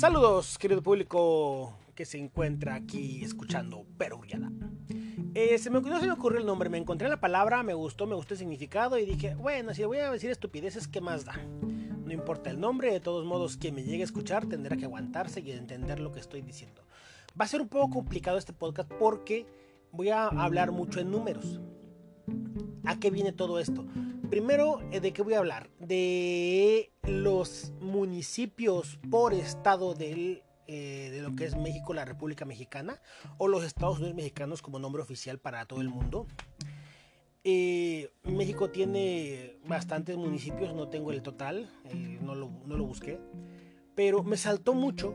Saludos, querido público que se encuentra aquí escuchando Peruriada. Eh, se me, no se me ocurrió el nombre, me encontré la palabra, me gustó, me gustó el significado y dije, bueno, si voy a decir estupideces, ¿qué más da? No importa el nombre, de todos modos, quien me llegue a escuchar tendrá que aguantarse y entender lo que estoy diciendo. Va a ser un poco complicado este podcast porque voy a hablar mucho en números. ¿A qué viene todo esto? Primero, eh, ¿de qué voy a hablar? De los municipios por estado eh, de lo que es México, la República Mexicana, o los Estados Unidos mexicanos como nombre oficial para todo el mundo. Eh, México tiene bastantes municipios, no tengo el total, no, lo, no lo busqué, pero me saltó mucho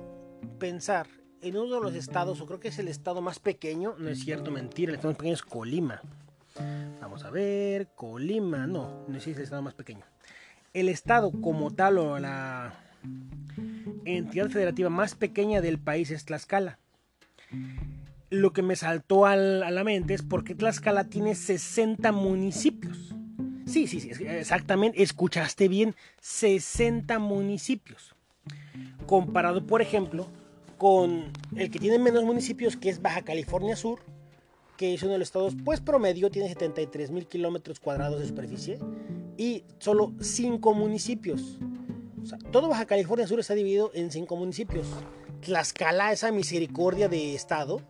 pensar en uno de los estados, o creo que es el estado más pequeño, no es cierto, mentira, el estado más pequeño es Colima. Vamos a ver, Colima, no, no es el estado más pequeño. El estado como tal o la entidad federativa más pequeña del país es Tlaxcala. Lo que me saltó a la mente es porque Tlaxcala tiene 60 municipios. Sí, sí, sí, exactamente, escuchaste bien, 60 municipios. Comparado, por ejemplo, con el que tiene menos municipios, que es Baja California Sur, que es uno de los estados, pues promedio, tiene 73 mil kilómetros cuadrados de superficie y solo 5 municipios. O todo Baja California Sur está dividido en 5 municipios. Tlaxcala, esa misericordia de estado,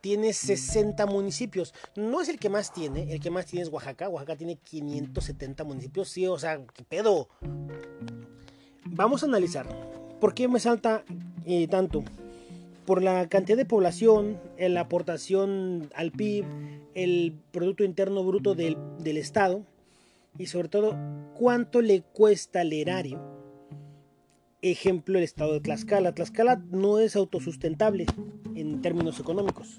tiene 60 municipios. No es el que más tiene, el que más tiene es Oaxaca. Oaxaca tiene 570 municipios. Sí, o sea, ¿qué pedo? Vamos a analizar. ¿Por qué me salta eh, tanto? Por la cantidad de población, la aportación al PIB, el Producto Interno Bruto del, Estado y sobre todo cuánto le cuesta al erario. Ejemplo, el estado de Tlaxcala. Tlaxcala no es autosustentable en términos económicos.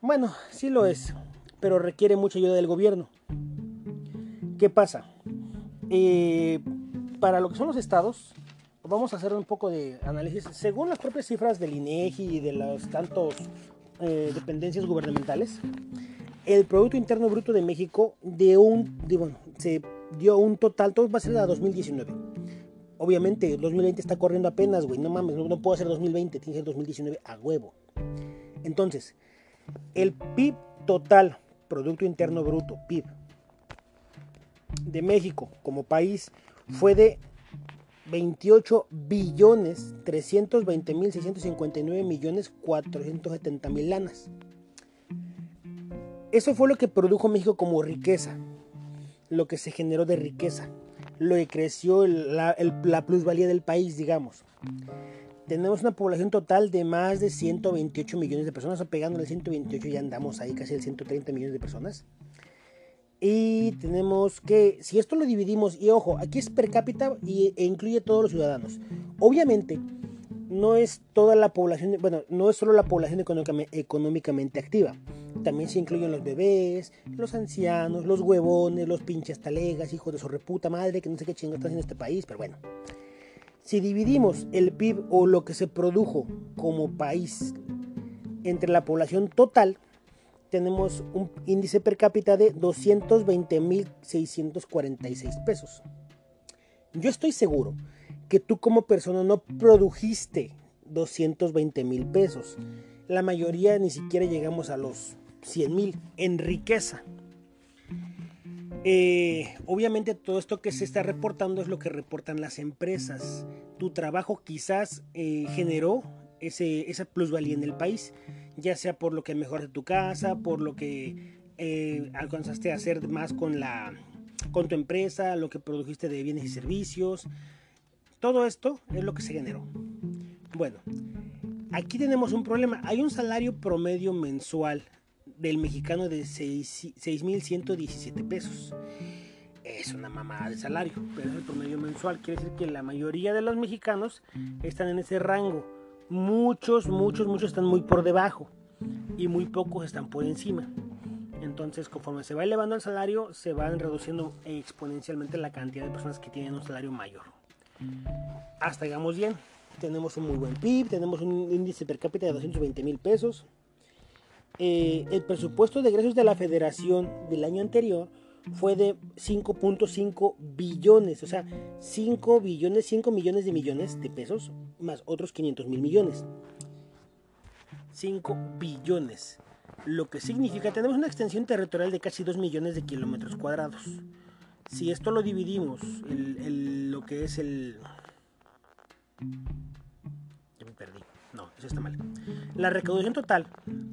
Bueno, sí lo es, pero requiere mucha ayuda del gobierno. ¿Qué pasa? Eh, para lo que son los estados, vamos a hacer un poco de análisis. Según las propias cifras del INEGI y de las tantos eh, dependencias gubernamentales, el Producto Interno Bruto de México de un, se dio un total, todo va a ser a 2019. Obviamente, 2020 está corriendo apenas, güey, no mames, no, no puedo hacer 2020, tiene que ser 2019 a huevo. Entonces, el PIB total, Producto Interno Bruto, PIB, de México como país fue de 28 billones 320 mil 659 millones 470 mil lanas. Eso fue lo que produjo México como riqueza, lo que se generó de riqueza, lo que creció la, la plusvalía del país, digamos. Tenemos una población total de más de 128 millones de personas, o pegándole 128 ya andamos ahí casi el 130 millones de personas. Y tenemos que, si esto lo dividimos, y ojo, aquí es per cápita y, e incluye todos los ciudadanos. Obviamente, no es toda la población, bueno, no es solo la población económicamente activa. También se incluyen los bebés, los ancianos, los huevones, los pinches talegas, hijos de su reputa madre, que no sé qué chingados están en este país, pero bueno. Si dividimos el PIB o lo que se produjo como país entre la población total, tenemos un índice per cápita de 220.646 pesos. Yo estoy seguro que tú como persona no produjiste 220 mil pesos. La mayoría ni siquiera llegamos a los 100 mil en riqueza. Eh, obviamente todo esto que se está reportando es lo que reportan las empresas. Tu trabajo quizás eh, generó ese, esa plusvalía en el país, ya sea por lo que de tu casa, por lo que eh, alcanzaste a hacer más con, la, con tu empresa, lo que produjiste de bienes y servicios. Todo esto es lo que se generó. Bueno, aquí tenemos un problema. Hay un salario promedio mensual del mexicano de 6.117 pesos. Es una mamada de salario, pero es el promedio mensual. Quiere decir que la mayoría de los mexicanos están en ese rango muchos, muchos, muchos están muy por debajo y muy pocos están por encima. Entonces, conforme se va elevando el salario, se van reduciendo exponencialmente la cantidad de personas que tienen un salario mayor. Hasta llegamos bien. Tenemos un muy buen PIB, tenemos un índice per cápita de 220 mil pesos. Eh, el presupuesto de egresos de la federación del año anterior fue de 5.5 billones, o sea, 5 billones, 5 millones de millones de pesos, más otros 500 mil millones. 5 billones, lo que significa, tenemos una extensión territorial de casi 2 millones de kilómetros cuadrados. Si esto lo dividimos, lo que es el... No, eso está mal. La recaudación total,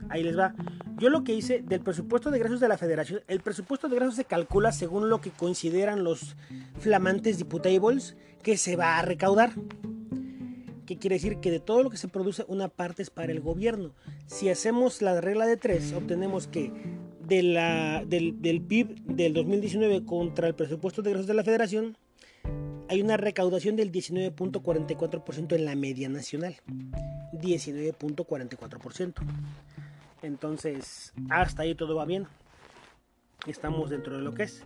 ahí les va. Yo lo que hice del presupuesto de egresos de la federación, el presupuesto de egresos se calcula según lo que consideran los flamantes diputables que se va a recaudar. ¿Qué quiere decir? Que de todo lo que se produce, una parte es para el gobierno. Si hacemos la regla de tres, obtenemos que del, del PIB del 2019 contra el presupuesto de egresos de la federación, hay una recaudación del 19.44% en la media nacional. 19.44%. Entonces, hasta ahí todo va bien. Estamos dentro de lo que es.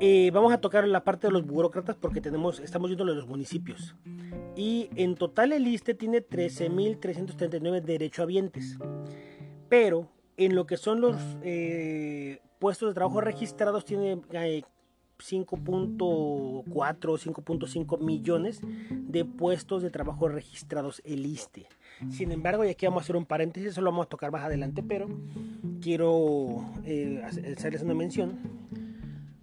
Eh, vamos a tocar la parte de los burócratas porque tenemos, estamos viendo los municipios. Y en total el ISTE tiene 13.339 derechohabientes. Pero en lo que son los eh, puestos de trabajo registrados tiene 5.4 o 5.5 millones de puestos de trabajo registrados el ISTE. Sin embargo, y aquí vamos a hacer un paréntesis, eso lo vamos a tocar más adelante, pero quiero eh, hacerles una mención.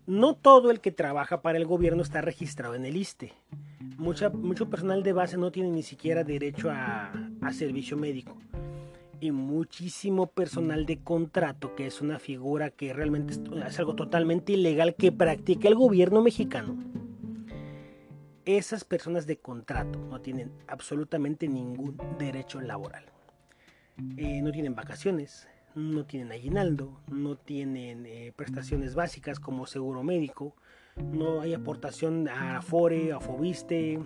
No todo el que trabaja para el gobierno está registrado en el ISTE. Mucha, mucho personal de base no tiene ni siquiera derecho a, a servicio médico y muchísimo personal de contrato, que es una figura que realmente es algo totalmente ilegal que practica el gobierno mexicano. Esas personas de contrato no tienen absolutamente ningún derecho laboral. Eh, no tienen vacaciones, no tienen aguinaldo, no tienen eh, prestaciones básicas como seguro médico, no hay aportación a Afore, a Fobiste,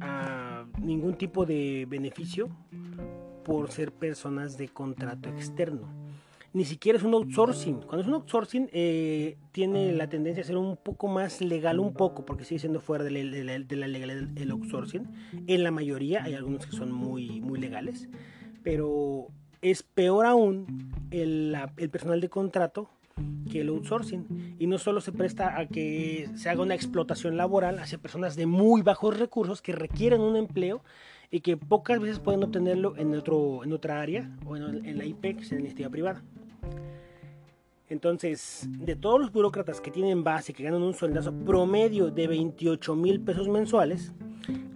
a ningún tipo de beneficio por ser personas de contrato externo. Ni siquiera es un outsourcing. Cuando es un outsourcing, eh, tiene la tendencia a ser un poco más legal, un poco, porque sigue siendo fuera de la, de la legalidad el outsourcing. En la mayoría, hay algunos que son muy, muy legales, pero es peor aún el, el personal de contrato que el outsourcing. Y no solo se presta a que se haga una explotación laboral hacia personas de muy bajos recursos que requieren un empleo y que pocas veces pueden obtenerlo en, otro, en otra área o en, la IP, que es en la iniciativa privada. Entonces, de todos los burócratas que tienen base, que ganan un sueldazo promedio de 28 mil pesos mensuales,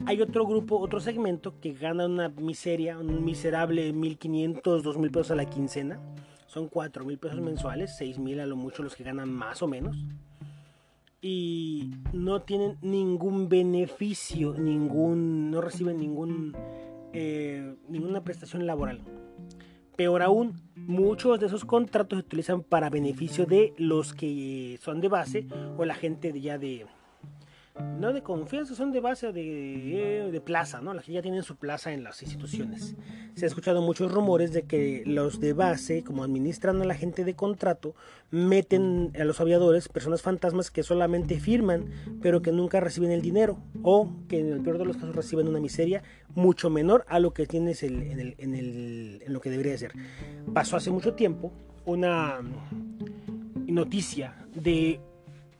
hay otro grupo, otro segmento que gana una miseria, un miserable 1.500, 2.000 pesos a la quincena. Son 4 mil pesos mensuales, 6 mil a lo mucho los que ganan más o menos y no tienen ningún beneficio, ningún, no reciben ningún, eh, ninguna prestación laboral. Peor aún, muchos de esos contratos se utilizan para beneficio de los que son de base o la gente ya de, no de confianza, son de base de, de plaza, ¿no? Las que ya tienen su plaza en las instituciones. Se ha escuchado muchos rumores de que los de base, como administran a la gente de contrato, meten a los aviadores personas fantasmas que solamente firman, pero que nunca reciben el dinero, o que en el peor de los casos reciben una miseria mucho menor a lo que tienes en lo que debería ser. Pasó hace mucho tiempo una noticia de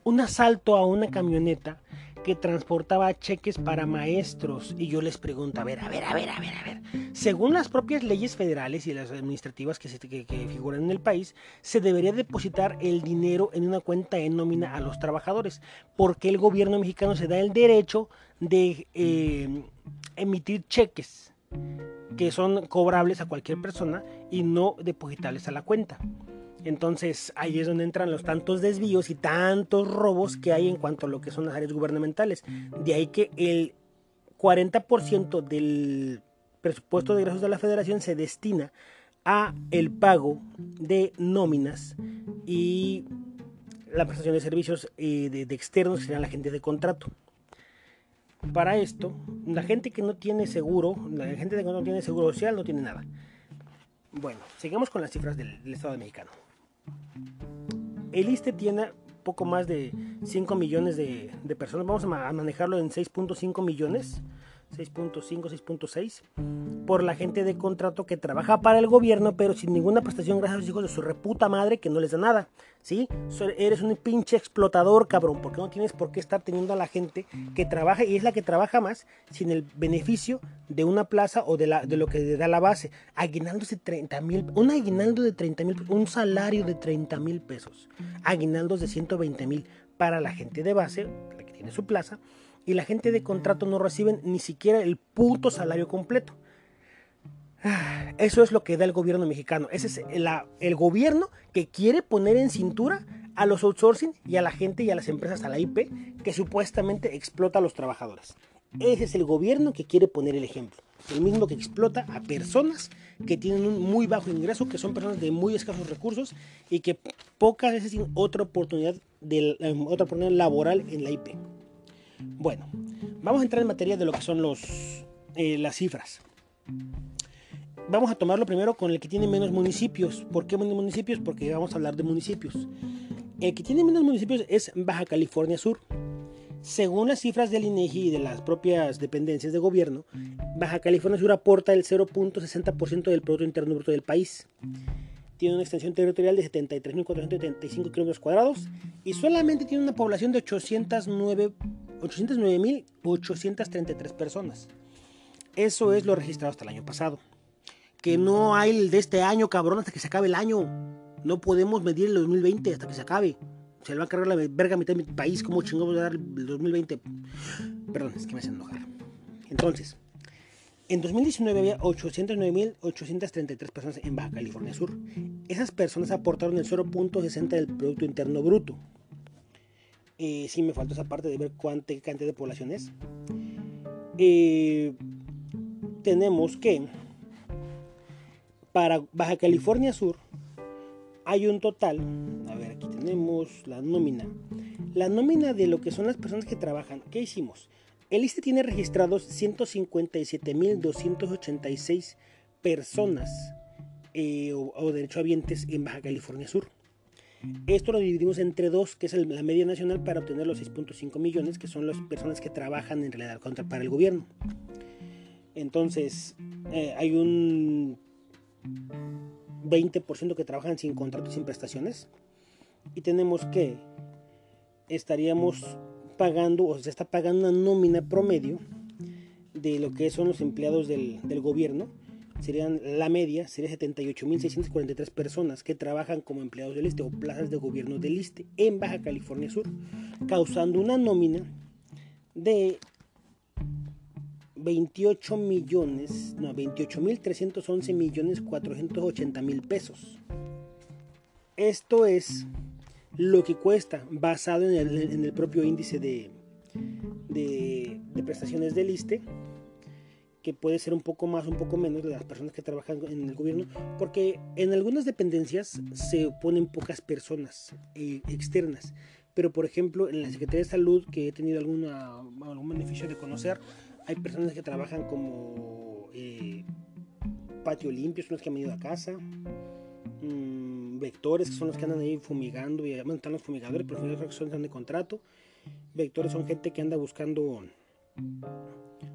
un asalto a una camioneta que transportaba cheques para maestros. Y yo les pregunto, a ver, a ver, a ver, a ver, a ver. Según las propias leyes federales y las administrativas que, se, que, figuran en el país, se debería depositar el dinero en una cuenta en nómina a los trabajadores. Porque el gobierno mexicano se da el derecho de eh, emitir cheques que son cobrables a cualquier persona y no depositables a la cuenta. Entonces ahí es donde entran los tantos desvíos y tantos robos que hay en cuanto a lo que son las áreas gubernamentales. De ahí que el 40% del presupuesto de ingresos de la federación se destina a el pago de nóminas y la prestación de servicios eh, de, externos que serán la gente de contrato. Para esto, la gente que no tiene seguro, la gente que no tiene seguro social no tiene nada. Bueno, sigamos con las cifras del Estado mexicano. El ISTE tiene poco más de 5 millones de, personas. Vamos a manejarlo en 6.5 millones. 6.5, 6.6 por la gente de contrato que trabaja para el gobierno, pero sin ninguna prestación gracias a los hijos de su reputa madre que no les da nada. ¿Sí? Eres un pinche explotador, cabrón, porque no tienes por qué estar teniendo a la gente que trabaja y es la que trabaja más sin el beneficio de una plaza o de, la, de lo que le da la base. Aguinaldos de 30 mil, un aguinaldo de 30 mil, un salario de 30 mil pesos. Aguinaldos de 120 mil para la gente de base, la que tiene su plaza, y la gente de contrato no reciben ni siquiera el puto salario completo. Eso es lo que da el gobierno mexicano. Ese es el gobierno que quiere poner en cintura a los outsourcing y a la gente y a las empresas a la IP que supuestamente explota a los trabajadores. Ese es el gobierno que quiere poner el ejemplo. El mismo que explota a personas que tienen un muy bajo ingreso, que son personas de muy escasos recursos y que pocas veces tienen otra oportunidad, de, eh, otra oportunidad laboral en la IP. Bueno, vamos a entrar en materia de lo que son los, eh, las cifras. Vamos a tomarlo primero con el que tiene menos municipios. ¿Por qué menos municipios? Porque vamos a hablar de municipios. El que tiene menos municipios es Baja California Sur. Según las cifras del INEGI y de las propias dependencias de gobierno, Baja California Sur aporta el 0.60% del Producto Interno Bruto del país. Tiene una extensión territorial de 73.475 kilómetros cuadrados y solamente tiene una población de 809 809.833 personas. Eso es lo registrado hasta el año pasado. Que no hay el de este año, cabrón, hasta que se acabe el año. No podemos medir el 2020 hasta que se acabe. Se le va a cargar la verga mitad de mi país. ¿Cómo chingamos a dar el 2020? Perdón, es que me hacen enojar. Entonces, en 2019 había 809.833 personas en Baja California Sur. Esas personas aportaron el 0.60 del Producto Interno Bruto. Eh, sí me faltó esa parte de ver cuánta cantidad de población es. Eh, tenemos que para Baja California Sur hay un total, a ver, aquí tenemos la nómina. La nómina de lo que son las personas que trabajan, ¿qué hicimos? El ISTE tiene registrados 157.286 personas eh, o, o derechohabientes en Baja California Sur. Esto lo dividimos entre dos, que es la media nacional, para obtener los 6.5 millones, que son las personas que trabajan en realidad contra, para el gobierno. Entonces, eh, hay un 20% que trabajan sin contrato y sin prestaciones. Y tenemos que estaríamos pagando, o se está pagando una nómina promedio de lo que son los empleados del gobierno serían la media, sería 78.643 personas que trabajan como empleados del ISTE o plazas de gobierno del ISTE en Baja California Sur, causando una nómina de 28 millones, no, 28.311 millones 480 mil pesos. Esto es lo que cuesta basado en el, propio índice de, de, de prestaciones del ISTE que puede ser un poco más, un poco menos de las personas que trabajan en el gobierno, porque en algunas dependencias se ponen pocas personas eh, externas. Pero, por ejemplo, en la Secretaría de Salud, que he tenido alguna, algún beneficio de conocer, hay personas que trabajan como eh, patio limpio, son los que han venido a casa, mm, vectores, que son los que andan ahí fumigando, y bueno, están los fumigadores, pero los que son de contrato. Vectores son gente que anda buscando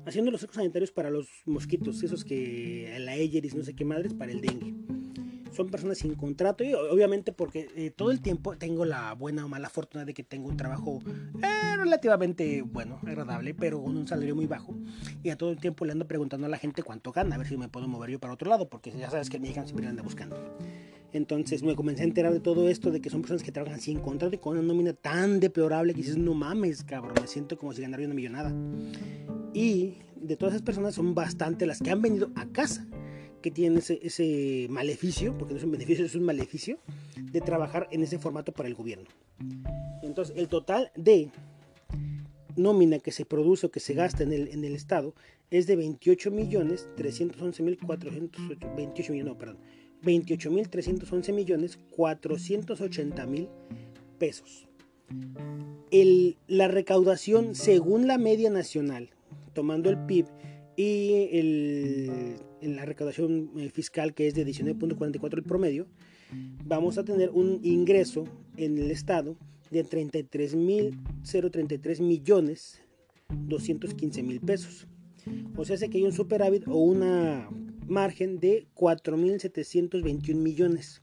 haciendo los cercos sanitarios para los mosquitos, esos que la Eyeris, no sé qué madres, para el dengue. Son personas sin contrato y obviamente porque eh, todo el tiempo tengo la buena o mala fortuna de que tengo un trabajo eh, relativamente bueno, agradable, pero con un salario muy bajo. Y a todo el tiempo le ando preguntando a la gente cuánto gana, a ver si me puedo mover yo para otro lado, porque ya sabes que mi hija siempre anda buscando. Entonces me comencé a enterar de todo esto, de que son personas que trabajan sin contrato y con una nómina tan deplorable que dices, no mames, cabrón, me siento como si ganara una millonada. Y de todas esas personas son bastante las que han venido a casa, que tienen ese, maleficio, porque no es un beneficio, es un maleficio, de trabajar en ese formato para el gobierno. Entonces, el total de nómina que se produce o que se gasta en el, en el Estado es de 28 millones 311 mil 28 millones, no, perdón, 28 mil 311 millones 480 mil pesos. La recaudación según la media nacional tomando el PIB y el, la recaudación eh, fiscal que es de 19.44 el promedio, vamos a tener un ingreso en el Estado de 33.033 millones 215 mil pesos. O sea, hace que hay un superávit o una margen de 4.721 millones.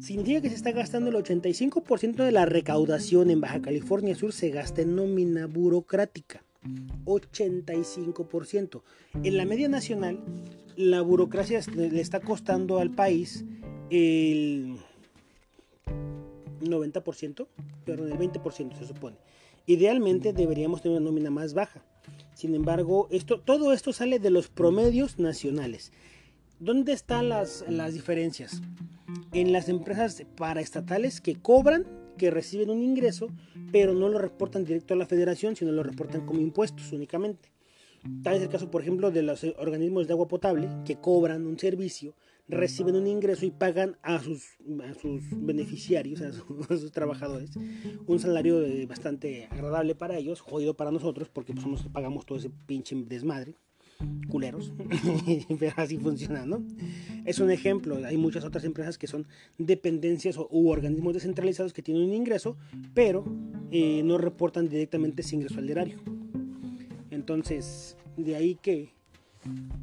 Significa que se está gastando el 85% de la recaudación en Baja California Sur se gasta en nómina burocrática. 85%. En la media nacional, la burocracia le está costando al país el 90%, perdón, el 20% se supone. Idealmente deberíamos tener una nómina más baja. Sin embargo, esto, todo esto sale de los promedios nacionales. ¿Dónde están las, las diferencias? En las empresas paraestatales que cobran, que reciben un ingreso, pero no lo reportan directo a la federación, sino lo reportan como impuestos únicamente. Tal es el caso, por ejemplo, de los organismos de agua potable que cobran un servicio, reciben un ingreso y pagan a sus, sus beneficiarios, a, sus trabajadores, un salario bastante agradable para ellos, jodido para nosotros, porque pues somos pagamos todo ese pinche desmadre, culeros, pero así funciona, ¿no? Es un ejemplo, hay muchas otras empresas que son dependencias u organismos descentralizados que tienen un ingreso, pero eh, no reportan directamente ese ingreso al erario. Entonces, de ahí que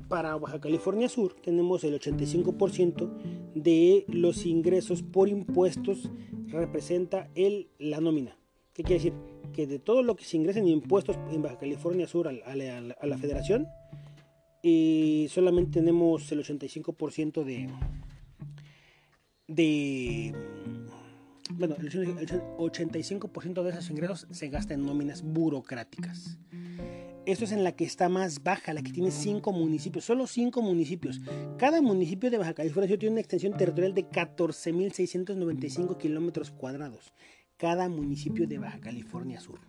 para Baja California Sur tenemos el 85% de los ingresos por impuestos representa el, la nómina. ¿Qué quiere decir? Que de todo lo que se ingresa en impuestos en Baja California Sur a, la federación, y solamente tenemos el 85% de, de bueno, el 85% de esos ingresos se gasta en nóminas burocráticas. Esto es en la que está más baja, la que tiene 5 municipios, solo 5 municipios. Cada municipio de Baja California Sur tiene una extensión territorial de 14.695 kilómetros cuadrados. Cada municipio de Baja California Sur.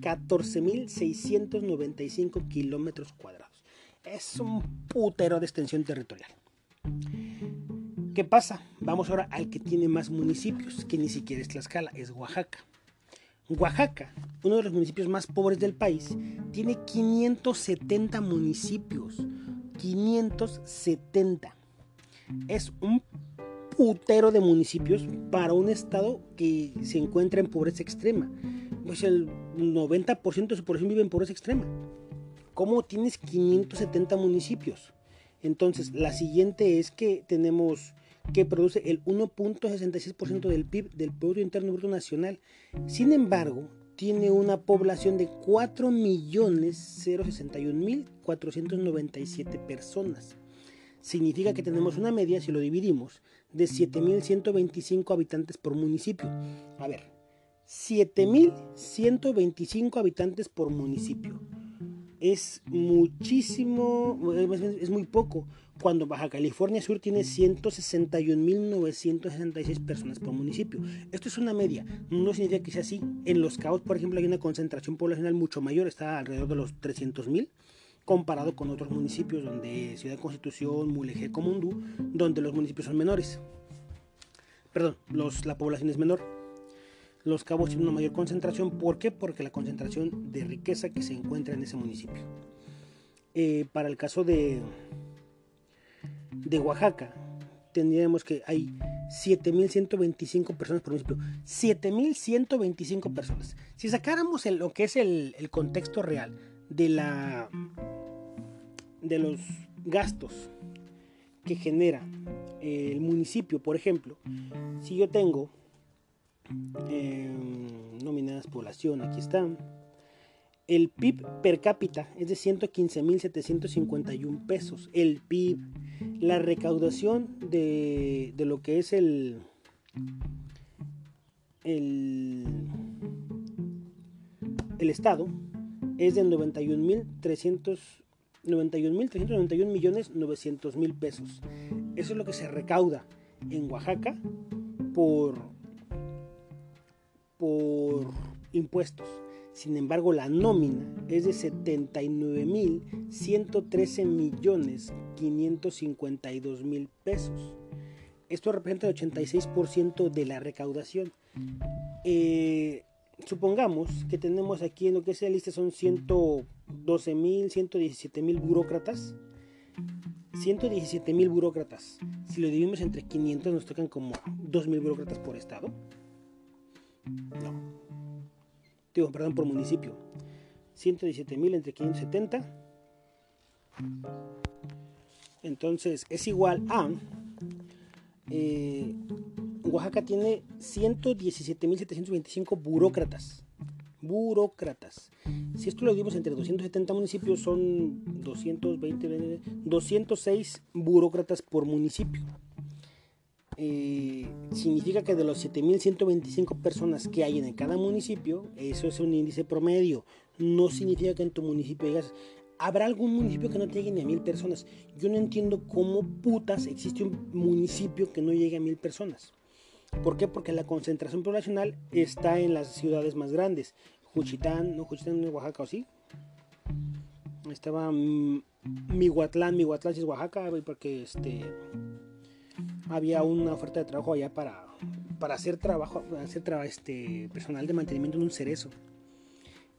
14.695 kilómetros cuadrados. Es un putero de extensión territorial. ¿Qué pasa? Vamos ahora al que tiene más municipios, que ni siquiera es Tlaxcala, es Oaxaca. Oaxaca, uno de los municipios más pobres del país, tiene 570 municipios. 570. Es un putero de municipios para un estado que se encuentra en pobreza extrema. Pues el 90% de su población vive en pobreza extrema. ¿Cómo tienes 570 municipios? Entonces, la siguiente es que tenemos que produce el 1.66% del PIB del Producto Interno Bruto Nacional. Sin embargo, tiene una población de 4.061.497 personas. Significa que tenemos una media, si lo dividimos, de 7.125 habitantes por municipio. A ver, 7.125 habitantes por municipio. Es muchísimo, es muy poco cuando Baja California Sur tiene 161.966 personas por municipio. Esto es una media, no significa que sea así. En Los Cabos, por ejemplo, hay una concentración poblacional mucho mayor, está alrededor de los 300.000, comparado con otros municipios, donde Ciudad Constitución, Mulegé, Comundú, donde los municipios son menores. Perdón, los, la población es menor. Los Cabos tienen una mayor concentración, ¿por qué? Porque la concentración de riqueza que se encuentra en ese municipio. Eh, para el caso de, de Oaxaca, tendríamos que hay 7.125 personas por municipio. 7.125 personas. Si sacáramos lo que es el, contexto real de, la, de los gastos que genera el municipio, por ejemplo, si yo tengo eh, nominadas población, aquí están el PIB per cápita es de 115.751 pesos. El PIB, la recaudación de, lo que es el, el, el Estado es de 91.391 millones 900 mil pesos. Eso es lo que se recauda en Oaxaca por, por impuestos. Sin embargo, la nómina es de 79.113 millones 552 mil pesos. Esto representa el 86% de la recaudación. Eh, supongamos que tenemos aquí en lo que sea lista son 112 mil, 117 mil burócratas. 117 mil burócratas. Si lo dividimos entre 500 nos tocan como 2 mil burócratas por estado. No, digo, perdón, por municipio. 117.000 entre 570 Entonces es igual a... Eh, Oaxaca tiene 117.725 burócratas. Burócratas. Si esto lo dividimos entre 270 municipios, son 220, 206 burócratas por municipio. Eh, significa que de los 7.125 personas que hay en cada municipio, eso es un índice promedio. No significa que en tu municipio digas, habrá algún municipio que no llegue ni a mil personas. Yo no entiendo cómo putas existe un municipio que no llegue a mil personas. ¿Por qué? Porque la concentración poblacional está en las ciudades más grandes. Juchitán, no, Juchitán es Oaxaca, ¿o sí? Estaba Mihuatlán, Mihuatlán es Oaxaca, porque este había una oferta de trabajo allá para, para hacer trabajo, hacer este personal de mantenimiento en un cerezo.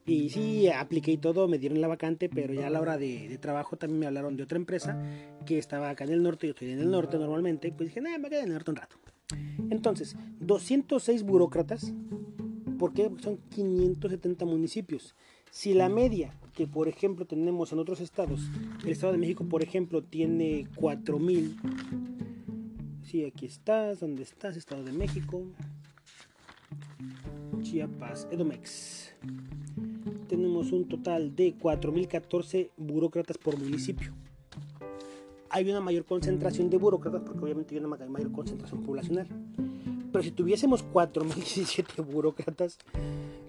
Y sí, apliqué y todo, me dieron la vacante, pero ya a la hora de, trabajo también me hablaron de otra empresa que estaba acá en el norte, yo estoy en el norte normalmente, pues dije, nada, me quedé en el norte un rato. Entonces, 206 burócratas, ¿por qué? Porque son 570 municipios. Si la media que, por ejemplo, tenemos en otros estados, el Estado de México, por ejemplo, tiene 4000, aquí estás, ¿dónde estás? Estado de México, Chiapas, Edomex tenemos un total de 4.014 burócratas por municipio. Hay una mayor concentración de burócratas porque obviamente hay una mayor concentración poblacional. Pero si tuviésemos 4.017 burócratas,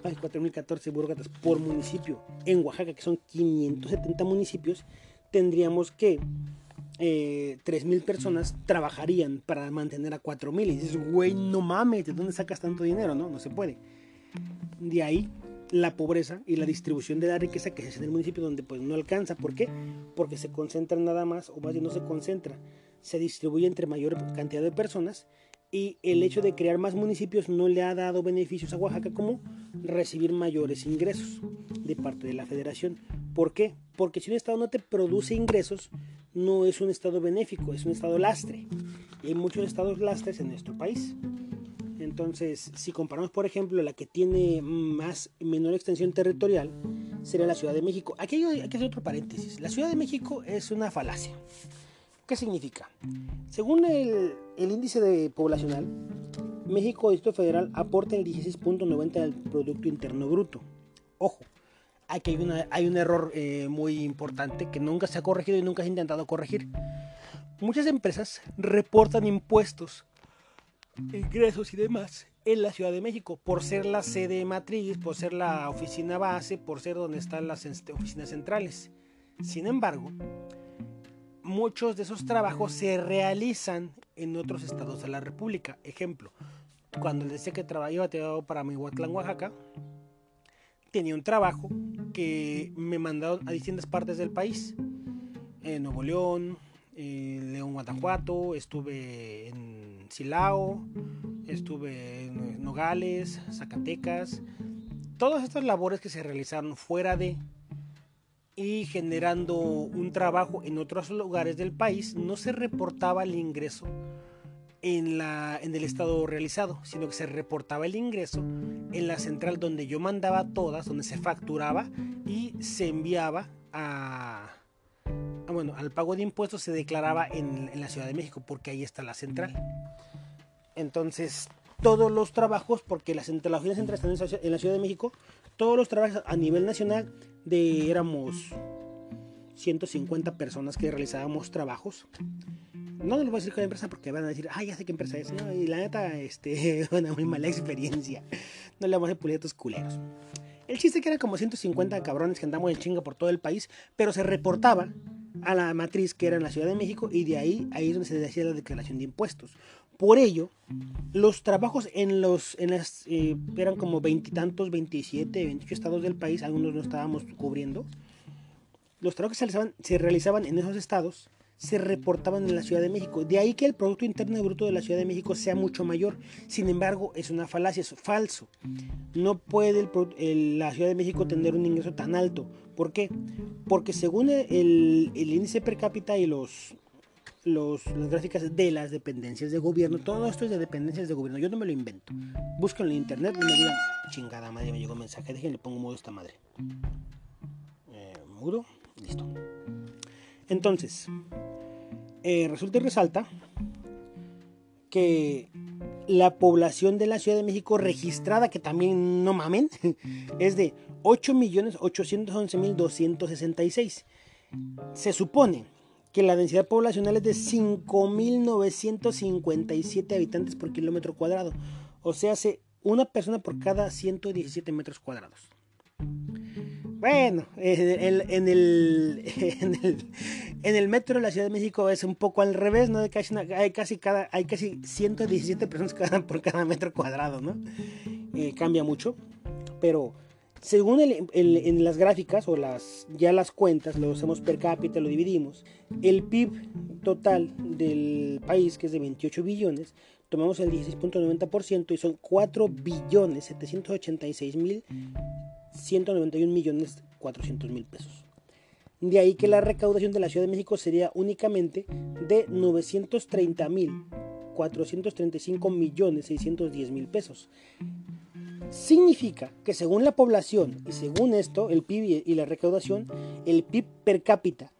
hay 4.014 burócratas por municipio en Oaxaca, que son 570 municipios, tendríamos que eh, 3.000 personas trabajarían para mantener a 4.000. Y dices, güey, no mames, ¿de dónde sacas tanto dinero? No, no se puede. De ahí la pobreza y la distribución de la riqueza que se hace en el municipio donde pues no alcanza. ¿Por qué? Porque se concentra nada más, o más bien no se concentra, se distribuye entre mayor cantidad de personas y el hecho de crear más municipios no le ha dado beneficios a Oaxaca como recibir mayores ingresos de parte de la federación. ¿Por qué? Porque si un estado no te produce ingresos, no es un estado benéfico, es un estado lastre. Y hay muchos estados lastres en nuestro país. Entonces, si comparamos, por ejemplo, la que tiene más menor extensión territorial, sería la Ciudad de México. Aquí hay, que hacer otro paréntesis. La Ciudad de México es una falacia. ¿Qué significa? Según el, índice de poblacional, México, Distrito Federal, aporta el 16.90 del Producto Interno Bruto. Ojo, aquí hay, una, hay un error eh, muy importante que nunca se ha corregido y nunca se ha intentado corregir. Muchas empresas reportan impuestos ingresos y demás en la Ciudad de México, por ser la sede matriz, por ser la oficina base, por ser donde están las este, oficinas centrales. Sin embargo, muchos de esos trabajos se realizan en otros estados de la República. Ejemplo, cuando les decía que trabajaba para Mihuatlán, Oaxaca, tenía un trabajo que me mandaron a distintas partes del país. En Nuevo León, en León, Guanajuato, estuve en Silao, estuve en Nogales, Zacatecas. Todas estas labores que se realizaron fuera de y generando un trabajo en otros lugares del país, no se reportaba el ingreso en, la, en el estado realizado, sino que se reportaba el ingreso en la central donde yo mandaba todas, donde se facturaba y se enviaba a, bueno, al pago de impuestos se declaraba en, la Ciudad de México, porque ahí está la central. Entonces, todos los trabajos, porque las, la oficina central están en la Ciudad de México, todos los trabajos a nivel nacional de éramos 150 personas que realizábamos trabajos. No les voy a decir qué empresa porque van a decir, ah, ya sé qué empresa es. y la neta, este, una muy mala experiencia. No le vamos a hacer pulitos culeros. El chiste que eran como 150 cabrones que andamos en chinga por todo el país, pero se reportaba a la matriz que era en la Ciudad de México y de ahí, ahí es donde se hacía la declaración de impuestos. Por ello, los trabajos en los, en las, eh, eran como veintitantos, 27, 28 estados del país, algunos no estábamos cubriendo. Los trabajos que se realizaban, se realizaban en esos estados se reportaban en la Ciudad de México. De ahí que el Producto Interno Bruto de la Ciudad de México sea mucho mayor. Sin embargo, es una falacia, es falso. No puede la Ciudad de México tener un ingreso tan alto. ¿Por qué? Porque según el, el índice per cápita y los, los, las gráficas de las dependencias de gobierno. Todo esto es de dependencias de gobierno. Yo no me lo invento. Búsquenlo en internet y me digan, chingada madre, me llegó un mensaje. Déjenle pongo modo esta madre. Eh, mudo, listo. Entonces, eh, resulta y resalta que la población de la Ciudad de México registrada, que también no mamen, es de 8.811.266. Se supone que la densidad poblacional es de 5.957 habitantes por kilómetro cuadrado. O sea, hace una persona por cada 117 metros cuadrados. Bueno, en el, metro de la Ciudad de México es un poco al revés, ¿no? Hay casi, hay cada, hay casi 117 personas por cada metro cuadrado, ¿no? Eh, cambia mucho, pero según en las gráficas o las, ya las cuentas, lo hacemos per cápita, lo dividimos, el PIB total del país, que es de 28 billones, tomamos el 16.90% y son 4 billones 786 mil 191 millones 400 mil pesos. De ahí que la recaudación de la Ciudad de México sería únicamente de 930 mil 435 millones 610 mil pesos. Significa que según la población y según esto, el PIB y la recaudación, el PIB per cápita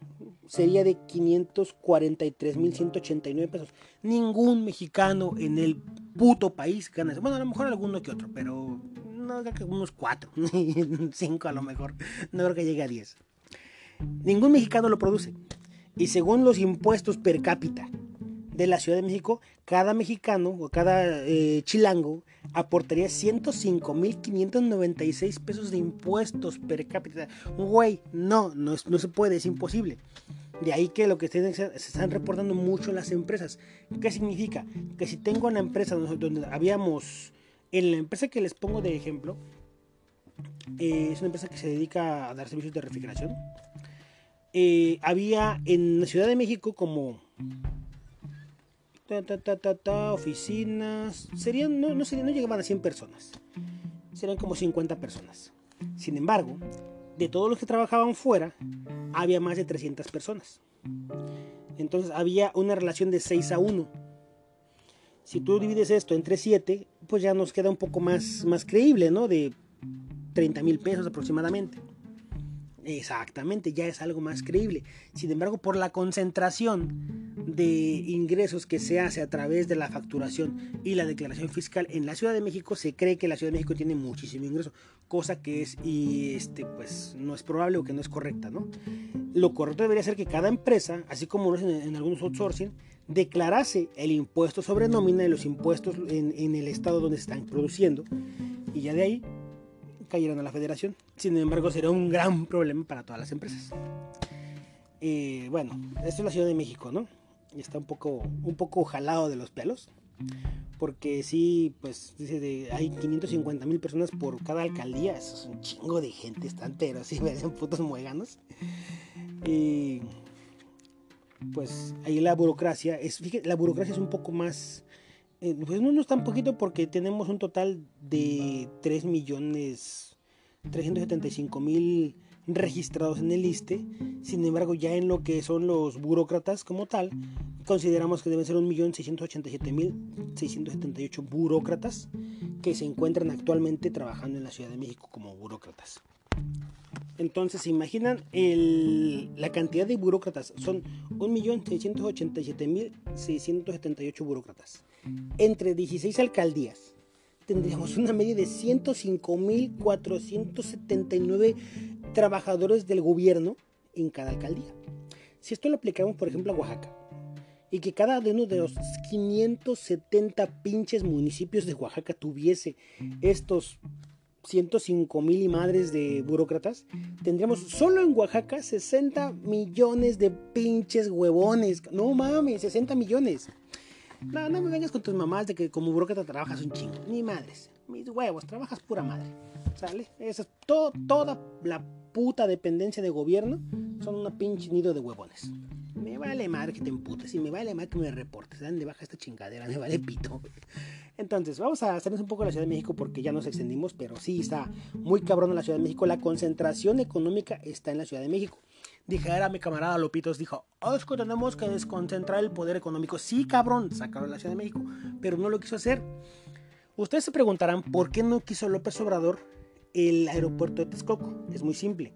sería de 543.189 pesos. Ningún mexicano en el puto país gana eso. Bueno, a lo mejor alguno que otro, pero no creo que unos 4, 5 a lo mejor. No creo que llegue a 10. Ningún mexicano lo produce. Y según los impuestos per cápita de la Ciudad de México, cada mexicano o cada eh, chilango aportaría 105.596 pesos de impuestos per cápita. Güey, no, no, no, se puede, es imposible. De ahí que lo que se están reportando mucho las empresas. ¿Qué significa? Que si tengo una empresa donde habíamos, en la empresa que les pongo de ejemplo, eh, es una empresa que se dedica a dar servicios de refrigeración. Eh, había en la Ciudad de México como oficinas. Serían, no, no, serían, no llegaban a 100 personas. Serían como 50 personas. Sin embargo, de todos los que trabajaban fuera, había más de 300 personas. Entonces había una relación de 6 a 1. Si tú divides esto entre 7, pues ya nos queda un poco más, más creíble, ¿no? De 30 mil pesos aproximadamente. Exactamente, ya es algo más creíble. Sin embargo, por la concentración de ingresos que se hace a través de la facturación y la declaración fiscal en la Ciudad de México, se cree que la Ciudad de México tiene muchísimo ingreso, cosa que es y este pues no es probable o que no es correcta, ¿no? Lo correcto debería ser que cada empresa, así como lo hacen en, algunos outsourcing, declarase el impuesto sobre nómina y los impuestos en, el estado donde están produciendo y ya de ahí cayeran a la federación. Sin embargo, será un gran problema para todas las empresas. Eh, bueno, esto es la Ciudad de México, ¿no? Y está un poco, un poco jalado de los pelos. Porque sí, pues dice de, hay 550 mil personas por cada alcaldía. Eso es un chingo de gente, están pero así, ven putos mueganos. Y pues ahí la burocracia, es, fíjate, la burocracia es un poco más, eh, pues no, no es tan poquito porque tenemos un total de 3 millones 375 mil registrados en el ISTE. Sin embargo, ya en lo que son los burócratas como tal, consideramos que deben ser 1.687.678 burócratas que se encuentran actualmente trabajando en la Ciudad de México como burócratas. Entonces, ¿se imaginan la cantidad de burócratas? Son 1.687.678 burócratas. Entre 16 alcaldías tendríamos una media de 105.479 trabajadores del gobierno en cada alcaldía. Si esto lo aplicamos, por ejemplo, a Oaxaca, y que cada uno de los 570 pinches municipios de Oaxaca tuviese estos 105 mil y madres de burócratas, tendríamos solo en Oaxaca 60 millones de pinches huevones. No mames, 60 millones. No, no me vengas con tus mamás de que como burócrata trabajas un chingo. Ni madres. Mis huevos, trabajas pura madre. ¿Sale? Esa es toda la puta dependencia de gobierno. Son una pinche nido de huevones. Me vale madre que te emputes y me vale madre que me reportes. ¿Dónde baja esta chingadera? Me vale pito. Entonces, vamos a hacernos un poco de la Ciudad de México porque ya nos extendimos, pero sí está muy cabrón en la Ciudad de México. La concentración económica está en la Ciudad de México dijera mi camarada Lopitos, dijo, oh, es que tenemos que desconcentrar el poder económico. Sí, cabrón, sacaron la Ciudad de México, pero no lo quiso hacer. Ustedes se preguntarán por qué no quiso López Obrador el aeropuerto de Texcoco. Es muy simple.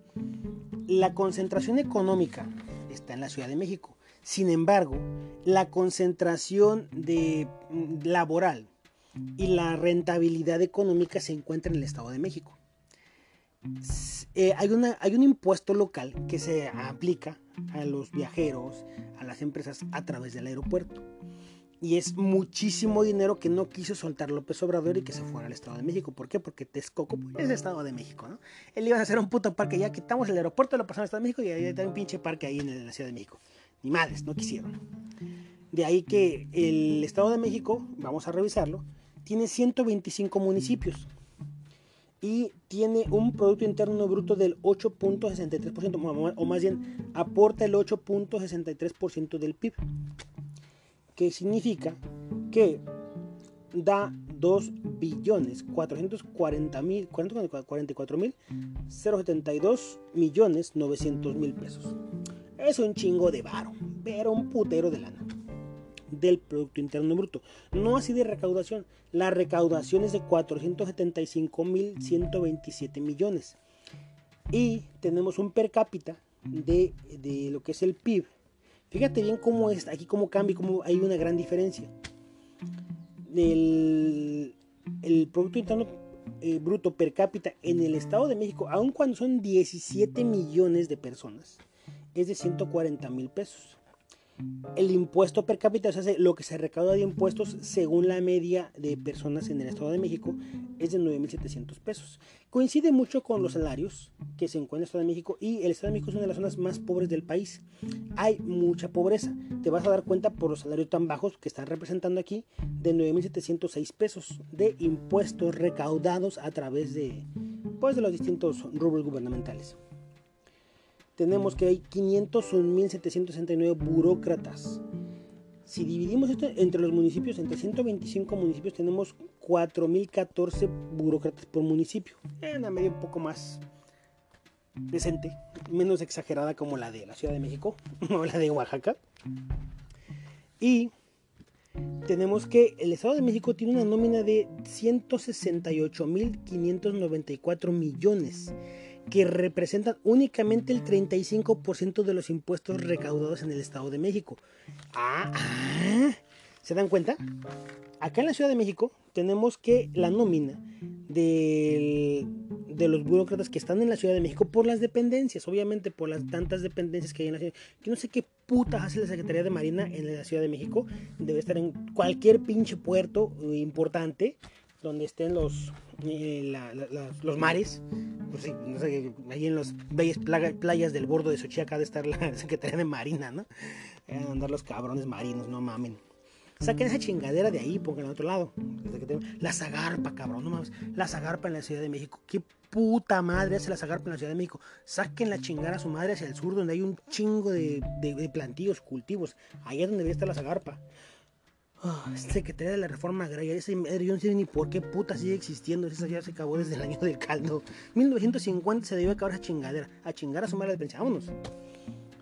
La concentración económica está en la Ciudad de México. Sin embargo, la concentración de, mm, laboral y la rentabilidad económica se encuentra en el Estado de México. Eh, hay, una, hay un impuesto local que se aplica a los viajeros, a las empresas a través del aeropuerto. Y es muchísimo dinero que no quiso soltar López Obrador y que se fuera al Estado de México. ¿Por qué? Porque Texcoco pues, es Estado de México, ¿no? Él iba a hacer un puto parque, ya quitamos el aeropuerto, lo pasamos al Estado de México y ahí está un pinche parque ahí en la Ciudad de México. Ni madres, no quisieron. De ahí que el Estado de México, vamos a revisarlo, tiene 125 municipios y tiene un Producto Interno Bruto del 8.63%, o más bien aporta el 8.63% del PIB que significa que da 2 billones 440 mil 44 mil 072 millones 900 mil pesos. Es un chingo de varo, pero un putero de lana del Producto Interno Bruto. No así de recaudación. La recaudación es de 475 mil 127 millones. Y tenemos un per cápita de, de lo que es el PIB Fíjate bien cómo es, aquí cómo cambia, cómo hay una gran diferencia. El, el Producto Interno eh, Bruto per cápita en el Estado de México, aun cuando son 17 millones de personas, es de 140 mil pesos. El impuesto per cápita, o sea, lo que se recauda de impuestos según la media de personas en el Estado de México, es de 9.700 pesos. Coincide mucho con los salarios que se encuentran en el Estado de México y el Estado de México es una de las zonas más pobres del país. Hay mucha pobreza. Te vas a dar cuenta por los salarios tan bajos que están representando aquí de 9.706 pesos de impuestos recaudados a través de, pues, de los distintos rubros gubernamentales tenemos que hay 501.769 burócratas. Si dividimos esto entre los municipios, entre 125 municipios, tenemos 4.014 burócratas por municipio. En una media un poco más decente, menos exagerada como la de la Ciudad de México o la de Oaxaca. Y tenemos que el Estado de México tiene una nómina de 168.594 millones que representan únicamente el 35% de los impuestos recaudados en el Estado de México. Ah, ah, ¿se dan cuenta? Acá en la Ciudad de México tenemos que la nómina de, los burócratas que están en la Ciudad de México por las dependencias, obviamente por las tantas dependencias que hay en la ciudad. Que no sé qué puta hace la Secretaría de Marina en la Ciudad de México. Debe estar en cualquier pinche puerto importante donde estén los, eh, los mares. Pues ahí en las bellas playas del bordo de Xochiaca de estar la Secretaría de Marina, ¿no? andar los cabrones marinos, no mamen. Saquen esa chingadera de ahí, pongan al otro lado. La Zagarpa, cabrón, no mames. La Zagarpa en la Ciudad de México. ¿Qué puta madre hace la Zagarpa en la Ciudad de México? Saquen la chingada a su madre hacia el sur, donde hay un chingo de, de, plantillos, cultivos. Ahí es donde debe estar la Zagarpa. Oh, Secretaría de la Reforma Agraria, ese yo no sé ni por qué puta sigue existiendo, esa ya se acabó desde el año del caldo. 1950 se debió acabar esa chingadera, a chingar a su madre de vámonos.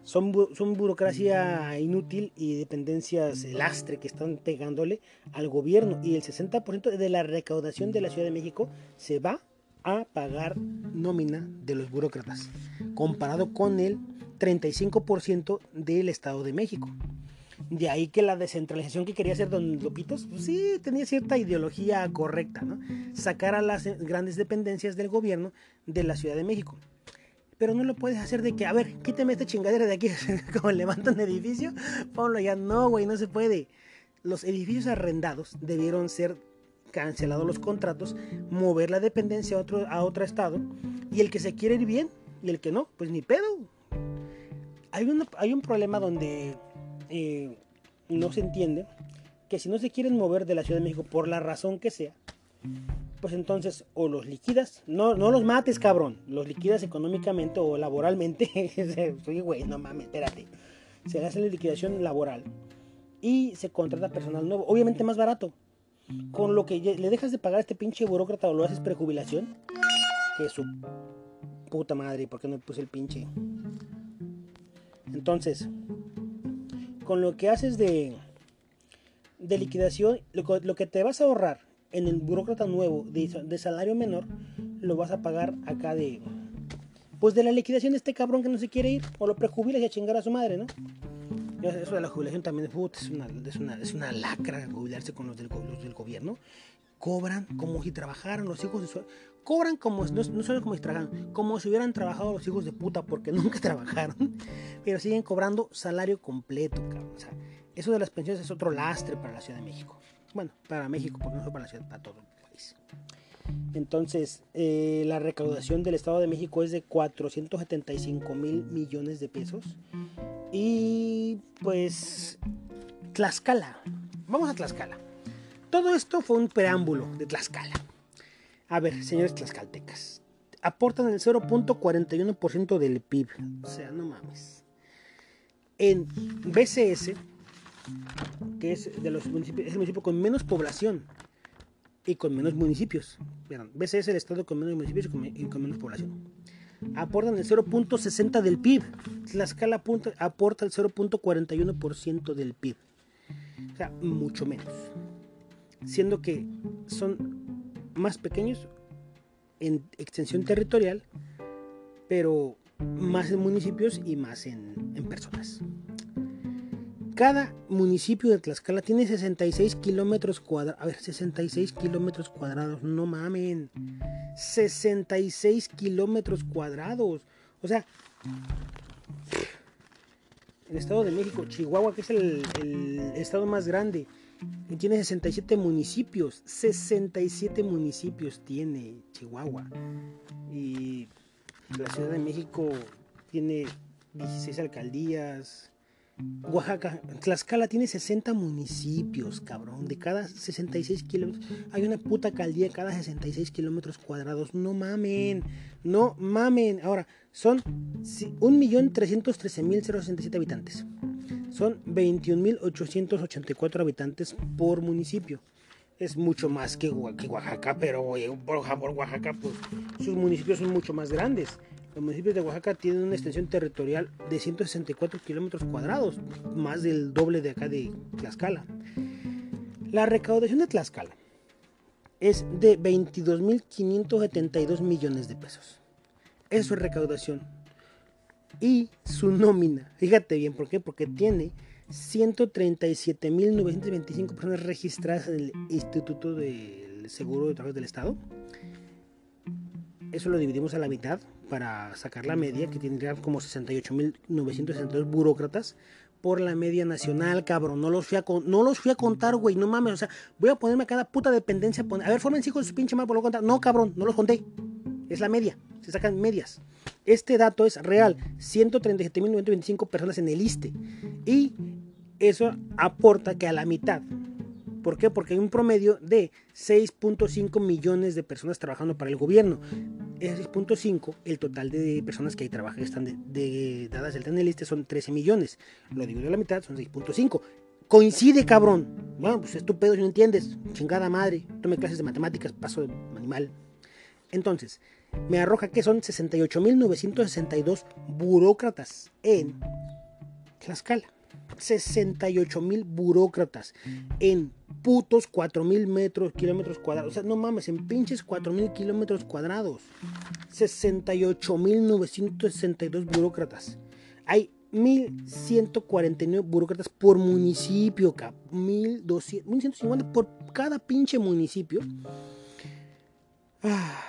Son, son burocracia inútil y dependencias lastre que están pegándole al gobierno y el 60% de la recaudación de la Ciudad de México se va a pagar nómina de los burócratas, comparado con el 35% del Estado de México. De ahí que la descentralización que quería hacer Don Lopitos, pues sí, tenía cierta ideología correcta, ¿no? Sacar a las grandes dependencias del gobierno de la Ciudad de México. Pero no lo puedes hacer de que, a ver, quíteme esta chingadera de aquí, como levantan un edificio, ponlo ya. No, güey, no se puede. Los edificios arrendados debieron ser cancelados los contratos, mover la dependencia a otro, a otro estado, y el que se quiere ir bien, y el que no, pues ni pedo. Hay, hay un problema donde eh, no se entiende que si no se quieren mover de la Ciudad de México por la razón que sea, pues entonces o los liquidas, no, no los mates, cabrón, los liquidas económicamente o laboralmente. Oye, güey, no mames, espérate. Se hace la liquidación laboral y se contrata personal nuevo, obviamente más barato. Con lo que le dejas de pagar a este pinche burócrata o lo haces prejubilación, que su puta madre, ¿por qué no puse el pinche? Entonces, con lo que haces de, de liquidación, lo, que te vas a ahorrar en el burócrata nuevo de, salario menor, lo vas a pagar acá de, Pues de la liquidación de este cabrón que no se quiere ir, o lo prejubila y a chingar a su madre, ¿no? Eso de la jubilación también es, una, es, una, es una lacra jubilarse con los del, los del gobierno. Cobran como si trabajaran los hijos de su... Cobran como, no, no como si como si hubieran trabajado los hijos de puta porque nunca trabajaron, pero siguen cobrando salario completo, eso de las pensiones es otro lastre para la Ciudad de México. Bueno, para México, porque no solo para la ciudad, para todo el país. Entonces, eh, la recaudación del Estado de México es de 475 mil millones de pesos. Y pues, Tlaxcala. Vamos a Tlaxcala. Todo esto fue un preámbulo de Tlaxcala. A ver, señores tlaxcaltecas. Aportan el 0.41% del PIB. O sea, no mames. En BCS, que es de los municipios, es el municipio con menos población y con menos municipios. BCS es el estado con menos municipios y con, menos población. Aportan el 0.60 del PIB. Tlaxcala aporta el 0.41% del PIB. O sea, mucho menos. Siendo que son más pequeños en extensión territorial, pero más en municipios y más en, en personas. Cada municipio de Tlaxcala tiene 66 kilómetros cuadrados. A ver, 66 kilómetros cuadrados. No mamen. 66 kilómetros cuadrados. O sea, el Estado de México, Chihuahua, que es el, el estado más grande, tiene 67 municipios. 67 municipios tiene Chihuahua. Y la Ciudad de México tiene 16 alcaldías, Oaxaca, Tlaxcala tiene 60 municipios, cabrón. De cada 66 kilómetros. Hay una puta alcaldía cada 66 kilómetros cuadrados. No mamen. No mamen. Ahora, son 1.313.067 habitantes. Son 21.884 habitantes por municipio. Es mucho más que, Oaxaca, pero por, por Oaxaca, pues sus municipios son mucho más grandes. Los municipios de Oaxaca tienen una extensión territorial de 164 kilómetros cuadrados, más del doble de acá de Tlaxcala. La recaudación de Tlaxcala es de 22.572 millones de pesos. Es su recaudación. Y su nómina, fíjate bien, ¿por qué? Porque tiene 137.925 personas registradas en el Instituto del Seguro de Trabajo del Estado. Eso lo dividimos a la mitad, para sacar la media, que tendría como 68.962 burócratas por la media nacional, cabrón. No los fui a, no los fui a contar, güey. No mames, o sea, voy a ponerme a cada puta dependencia. A ver, formen hijos de su pinche madre, por lo contar. No, cabrón, no los conté. Es la media. Se sacan medias. Este dato es real. 137.925 personas en el ISTE. Y eso aporta que a la mitad ¿Por qué? Porque hay un promedio de 6.5 millones de personas trabajando para el gobierno. Ese 6.5, el total de personas que hay trabajan están de, dadas el lista son 13 millones. Lo digo de la mitad, son 6.5. Coincide, cabrón. Bueno, pues estúpido si no entiendes. Chingada madre. Tome clases de matemáticas, paso de animal. Entonces, me arroja que son 68.962 burócratas en Tlaxcala. 68 mil burócratas en putos 4 mil metros, kilómetros cuadrados. O sea, no mames, en pinches 4 mil kilómetros cuadrados. 68 mil 962 burócratas. Hay 1149 burócratas por municipio, 1150 por cada pinche municipio. Ah.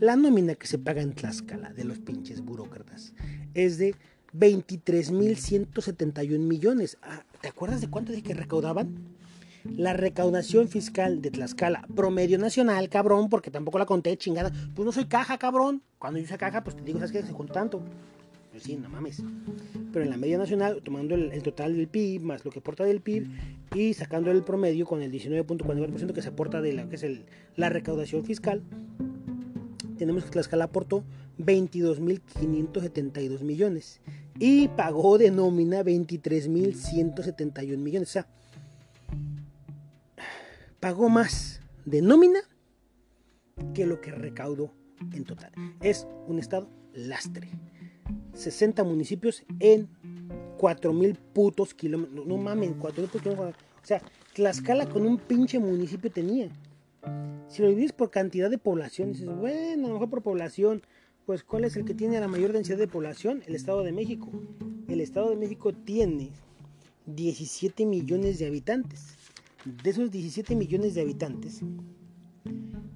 La nómina que se paga en Tlaxcala de los pinches burócratas es de 23.171 millones. Ah, ¿Te acuerdas de cuánto dije que recaudaban? La recaudación fiscal de Tlaxcala, promedio nacional, cabrón, porque tampoco la conté, chingada. Pues no soy caja, cabrón. Cuando yo soy caja, pues te digo, ¿sabes qué? Se con tanto. Pues sí, no mames. Pero en la media nacional, tomando el, total del PIB, más lo que aporta del PIB, y sacando el promedio con el 19.49% que se aporta de la que es la recaudación fiscal, tenemos que Tlaxcala aportó 22.572 millones y pagó de nómina 23.171 millones. O sea, pagó más de nómina que lo que recaudó en total. Es un estado lastre. 60 municipios en 4.000 putos kilómetros. No mames, 4.000 putos kilómetros. O sea, Tlaxcala con un pinche municipio tenía. Si lo divides por cantidad de población, dices, bueno, a lo mejor por población pues ¿cuál es el que tiene la mayor densidad de población? El Estado de México. El Estado de México tiene 17 millones de habitantes. De esos 17 millones de habitantes,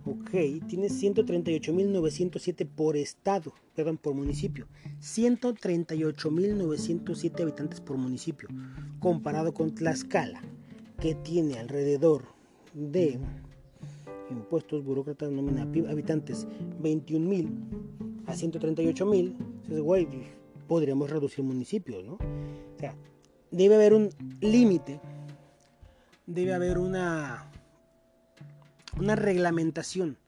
ok, tiene 138.907 por estado, perdón, por municipio. 138.907 habitantes por municipio, comparado con Tlaxcala, que tiene alrededor de impuestos, burócratas, nómina, habitantes, 21.000 a 138.000. Entonces, güey, podríamos reducir municipios, ¿no? O sea, debe haber un límite, debe haber una, una reglamentación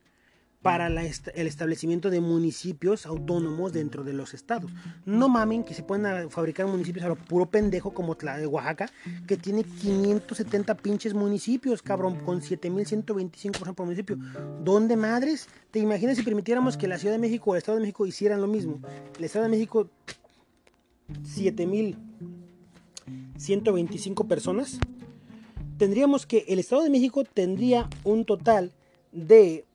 para el establecimiento de municipios autónomos dentro de los estados. No mamen que se pueden fabricar municipios a lo puro pendejo como la de Oaxaca, que tiene 570 pinches municipios, cabrón, con 7125 por municipio. ¿Dónde madres? ¿Te imaginas si permitiéramos que la Ciudad de México o el Estado de México hicieran lo mismo? El Estado de México, 7125 personas. Tendríamos que el Estado de México tendría un total de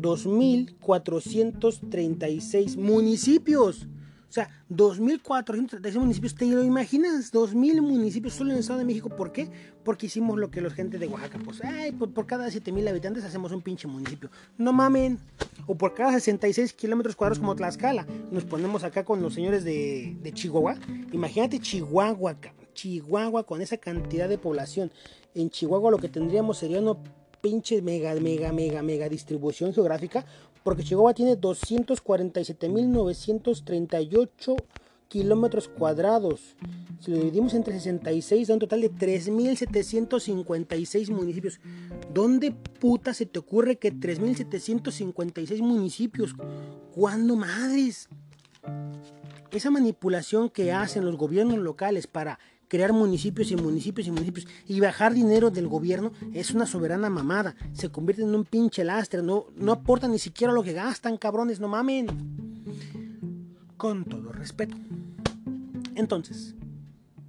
2.436 municipios. O sea, 2.436 municipios. ¿Te lo imaginas? 2.000 municipios solo en el Estado de México. ¿Por qué? Porque hicimos lo que los gente de Oaxaca. Pues, ay, por, por cada 7.000 habitantes hacemos un pinche municipio. No mamen. O por cada 66 kilómetros cuadrados como Tlaxcala. Nos ponemos acá con los señores de, Chihuahua. Imagínate Chihuahua, Chihuahua con esa cantidad de población. En Chihuahua lo que tendríamos sería una pinche mega, mega, mega, mega distribución geográfica, porque Chihuahua tiene 247.938 kilómetros cuadrados. Si lo dividimos entre 66, da un total de 3.756 municipios. ¿Dónde puta se te ocurre que 3.756 municipios? ¿Cuándo madres? Esa manipulación que hacen los gobiernos locales para crear municipios y municipios y municipios y bajar dinero del gobierno es una soberana mamada. Se convierte en un pinche lastre, no, no aportan ni siquiera lo que gastan, cabrones, no mamen. Con todo respeto. Entonces,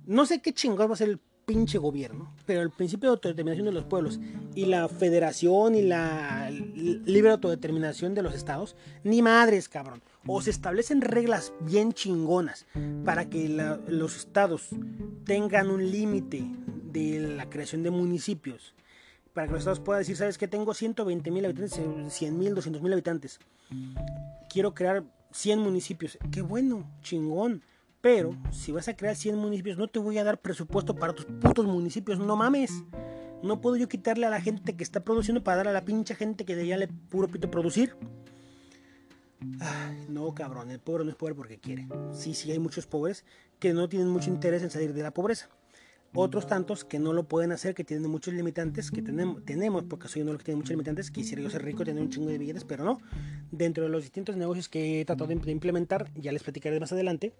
no sé qué chingón va a ser el pinche gobierno, pero el principio de autodeterminación de los pueblos y la federación y la libre autodeterminación de los estados, ni madres, cabrón. O se establecen reglas bien chingonas para que los estados tengan un límite de la creación de municipios, para que los estados puedan decir, sabes que tengo 120 mil habitantes, 100 mil, 200 mil habitantes, quiero crear 100 municipios, qué bueno, chingón pero si vas a crear 100 municipios, no te voy a dar presupuesto para tus putos municipios, no mames. No puedo yo quitarle a la gente que está produciendo para dar a la pincha gente que de ya le puro pito producir. Ay, no, cabrón, el pobre no es pobre porque quiere. Sí, sí, hay muchos pobres que no tienen mucho interés en salir de la pobreza otros tantos que no lo pueden hacer, que tienen muchos limitantes, que tenemos, tenemos porque soy uno de los que tiene muchos limitantes, quisiera yo ser rico, tener un chingo de billetes, pero no. Dentro de los distintos negocios que he tratado de implementar, ya les platicaré más adelante,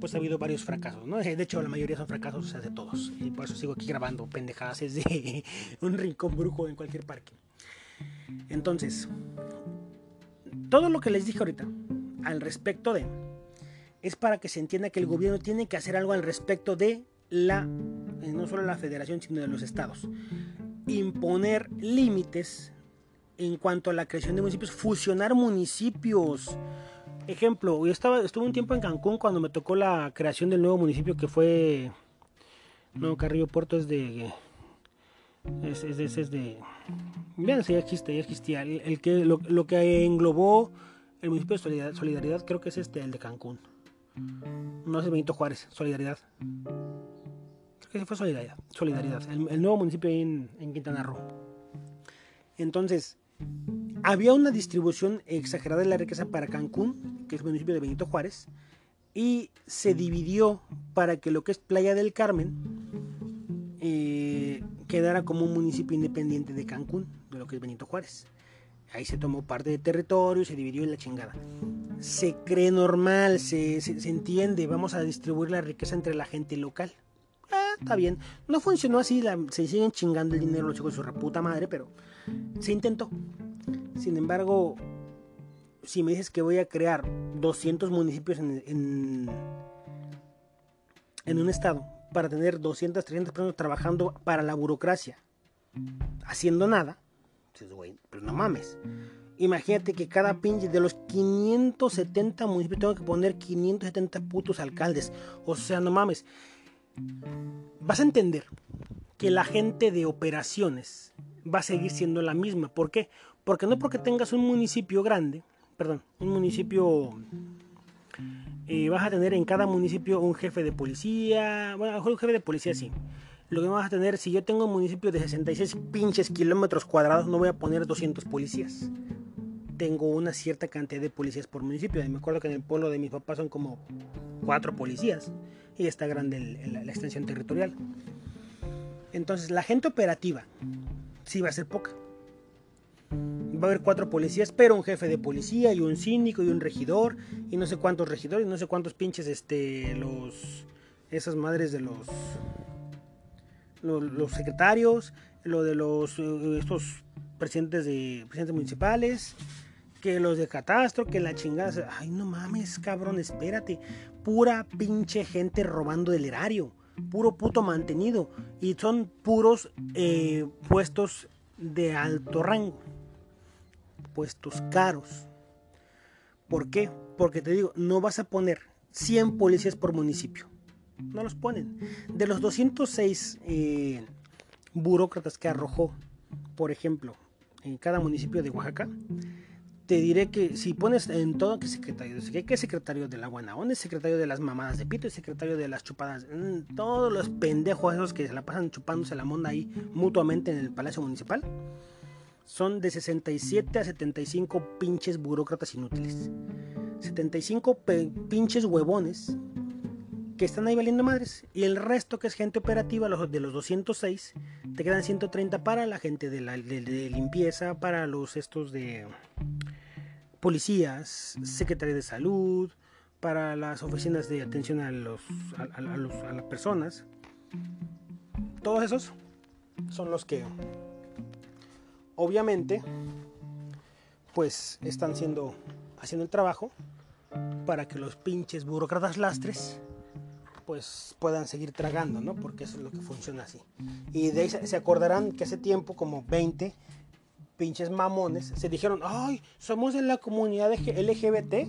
pues ha habido varios fracasos, ¿no? De hecho, la mayoría son fracasos, o sea, de todos. Y por eso sigo aquí grabando pendejadas desde un rincón brujo en cualquier parque. Entonces, todo lo que les dije ahorita al respecto de es para que se entienda que el gobierno tiene que hacer algo al respecto de la, eh, no solo la federación, sino de los estados. Imponer límites en cuanto a la creación de municipios, fusionar municipios. Ejemplo, yo estaba, estuve un tiempo en Cancún cuando me tocó la creación del nuevo municipio que fue. No, Carrillo Puerto es de. Es, es, es, es de. ya existe, ya existía. El, que, lo, lo, que englobó el municipio de Solidaridad, Solidaridad, creo que es este, el de Cancún. No es el Benito Juárez, Solidaridad que fue Solidaridad, Solidaridad el, nuevo municipio en, en Quintana Roo. Entonces, había una distribución exagerada de la riqueza para Cancún, que es el municipio de Benito Juárez, y se dividió para que lo que es Playa del Carmen eh, quedara como un municipio independiente de Cancún, de lo que es Benito Juárez. Ahí se tomó parte de territorio, se dividió en la chingada. Se cree normal, se, se, se entiende, vamos a distribuir la riqueza entre la gente local está bien. No funcionó así, se siguen chingando el dinero los chicos de su reputa madre, pero se intentó. Sin embargo, si me dices que voy a crear 200 municipios en, en, un estado para tener 200, 300 personas trabajando para la burocracia, haciendo nada, pues, güey, pues no mames. Imagínate que cada pinche de los 570 municipios tengo que poner 570 putos alcaldes. O sea, no mames. Vas a entender que la gente de operaciones va a seguir siendo la misma. ¿Por qué? Porque no porque tengas un municipio grande, perdón, un municipio eh, vas a tener en cada municipio un jefe de policía, bueno, un jefe de policía sí. Lo que vas a tener, si yo tengo un municipio de 66 pinches kilómetros cuadrados, no voy a poner 200 policías. Tengo una cierta cantidad de policías por municipio. Y me acuerdo que en el pueblo de mis papás son como cuatro policías. Y está grande la extensión territorial. Entonces, la gente operativa sí va a ser poca va a haber cuatro policías, pero un jefe de policía y un síndico y un regidor y no sé cuántos regidores, no sé cuántos pinches, este, los, esas madres de los, los, secretarios, lo de los, eh, estos presidentes de, presidentes municipales, que los de catastro, que la chingada, ay no mames, cabrón, espérate, pura pinche gente robando del erario, puro puto mantenido y son puros eh, puestos de alto rango puestos caros. ¿Por qué? Porque te digo, no vas a poner 100 policías por municipio. No los ponen. De los 206 eh, burócratas que arrojó, por ejemplo, en cada municipio de Oaxaca, te diré que si pones en todo que secretario, que secretario de la buena onda, secretario de las mamadas de pito, secretario de las chupadas, mm, todos los pendejos esos que se la pasan chupándose la monda ahí mutuamente en el Palacio Municipal, son de 67 a 75 pinches burócratas inútiles. 75 pinches huevones que están ahí valiendo madres. Y el resto, que es gente operativa, los de los 206, te quedan 130 para la gente de, la, de, limpieza, para los estos de policías, secretaría de salud, para las oficinas de atención a, los, a, los, a las personas. Todos esos son los que obviamente, pues están siendo, haciendo el trabajo para que los pinches burócratas lastres pues puedan seguir tragando, ¿no? Porque eso es lo que funciona así. Y de ahí se acordarán que hace tiempo, como 20 pinches mamones, se dijeron, ay, somos de la comunidad LGBT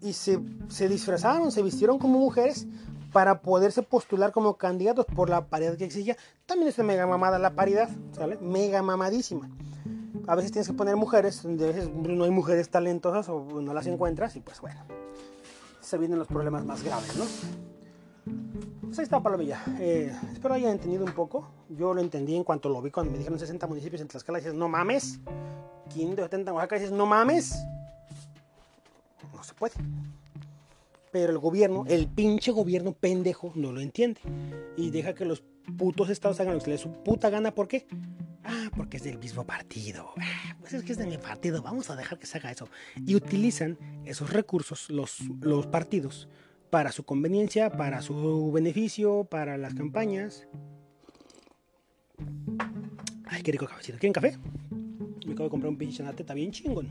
y se, se disfrazaron, se vistieron como mujeres para poderse postular como candidatos por la paridad que exigía. También es mega mamada la paridad, ¿sale? Mega mamadísima a veces tienes que poner mujeres, a veces no hay mujeres talentosas o no las encuentras y pues bueno, se vienen los problemas más graves, ¿no? Pues ahí está Palomilla. Eh, espero hayan entendido un poco. Yo lo entendí en cuanto lo vi cuando me dijeron 60 municipios en Tlaxcala. Dices, no mames. 570 en Oaxaca. Dices, no mames. No se puede. Pero el gobierno, el pinche gobierno pendejo, no lo entiende. Y deja que los putos estados hagan lo que les su puta gana. ¿Por qué? Ah, porque es del mismo partido. Ah, pues es que es de mi partido. Vamos a dejar que se haga eso. Y utilizan esos recursos, los, los partidos, para su conveniencia, para su beneficio, para las campañas. Ay, qué rico cafecito. ¿Quieren café? Me acabo de comprar un pinche está bien chingón.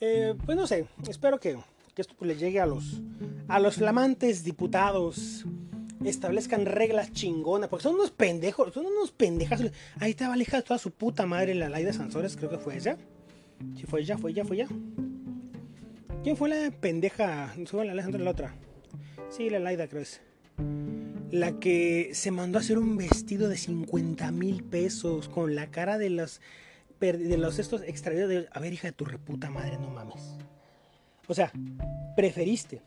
Eh, pues no sé, espero que, que esto le llegue a los, a los flamantes diputados establezcan reglas chingonas, porque son unos pendejos, son unos pendejas. Ahí estaba Aleja toda su puta madre la Laida Sansores, creo que fue ella. Si fue ella, fue ella, fue ella. ¿Quién fue la pendeja? Fue la Alejandra la otra. Sí, la Laida creo es. La que se mandó a hacer un vestido de 50 mil pesos con la cara de los, de los estos extraídos de... A ver, hija de tu reputa madre, no mames. O sea, preferiste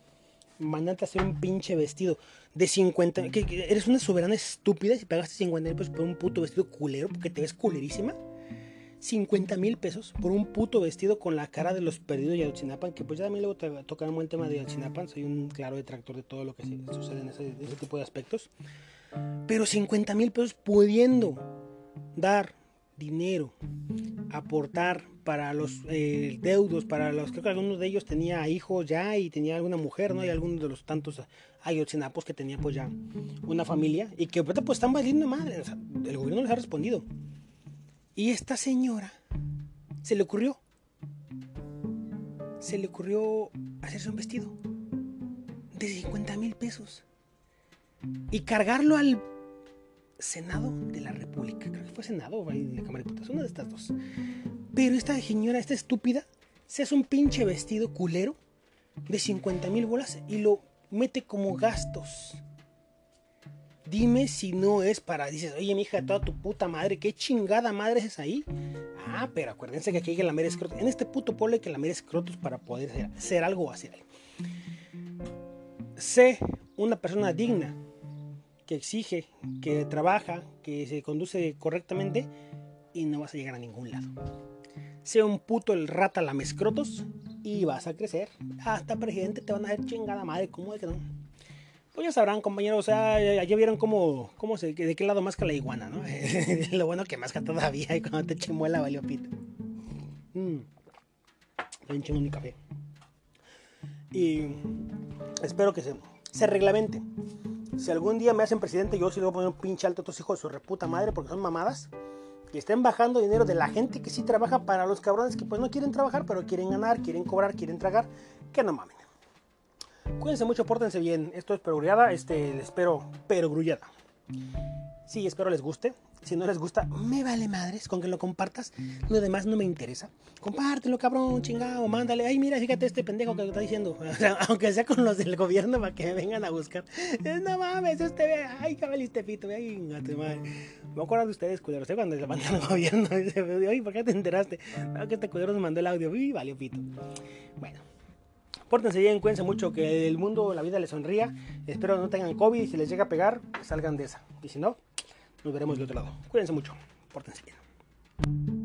mandarte a hacer un pinche vestido de 50 que, eres una soberana estúpida si pagaste 50 mil pesos por un puto vestido culero porque te ves culerísima 50 mil pesos por un puto vestido con la cara de los perdidos de Ayotzinapa que pues ya también luego te tocar un buen tema de Ayotzinapa soy un claro detractor de todo lo que sucede en ese, ese tipo de aspectos pero 50 mil pesos pudiendo dar dinero aportar para los eh, deudos, para los, creo que algunos de ellos tenía hijos ya y tenía alguna mujer, ¿no? Y algunos de los tantos ayotzinapos que tenía pues ya una familia y que pues están valiendo madre, el gobierno les ha respondido. Y esta señora se le ocurrió, se le ocurrió hacerse un vestido de 50 mil pesos y cargarlo al Senado de la República, creo que fue Senado o la Cámara de Diputados, una de estas dos. Pero esta señora, esta estúpida, se hace un pinche vestido culero de 50 mil bolas y lo mete como gastos. Dime si no es para, dices, oye, mi hija, toda tu puta madre, qué chingada madre es ahí. Ah, pero acuérdense que aquí hay que lamer escrotos. En este puto pueblo hay que lamer escrotos para poder hacer algo o hacer algo. Sé una persona digna, que exige, que trabaja, que se conduce correctamente y no vas a llegar a ningún lado. Sea un puto el rata lamescrotos y vas a crecer. Hasta presidente te van a hacer chingada madre, ¿cómo de que no? Pues ya sabrán, compañeros, o sea, ya, vieron cómo, cómo se, de qué lado masca la iguana, ¿no? Lo bueno que masca todavía y cuando te chimuela valió pito. Mmm. Bien mi café. Y espero que se, se reglamente. Si algún día me hacen presidente, yo sí le voy a poner un pinche alto a estos hijos de su reputa madre porque son mamadas. Y estén bajando dinero de la gente que sí trabaja para los cabrones que pues no quieren trabajar, pero quieren ganar, quieren cobrar, quieren tragar. Que no mamen. Cuídense mucho, pórtense bien. Esto es perogrullada, este, espero perogrullada. Sí, espero les guste. Si no les gusta, me vale madres con que lo compartas. Lo demás no me interesa. Compártelo, cabrón, chingado, mándale. Ay, mira, fíjate este pendejo que te está diciendo. aunque sea con los del gobierno para que me vengan a buscar. No mames, este ve. Ay, cabaliste pito. Ay, madre. Me acuerdo de ustedes, culeros, ¿eh? cuando se mandan al gobierno. Ay, ¿por qué te enteraste? No, que este culero nos mandó el audio. Uy, valió pito. Bueno. Pórtense bien, cuídense mucho, que el mundo, la vida les sonría. Espero no tengan COVID y si les llega a pegar, salgan de esa. Y si no, nos veremos del otro lado. Cuídense mucho, pórtense bien.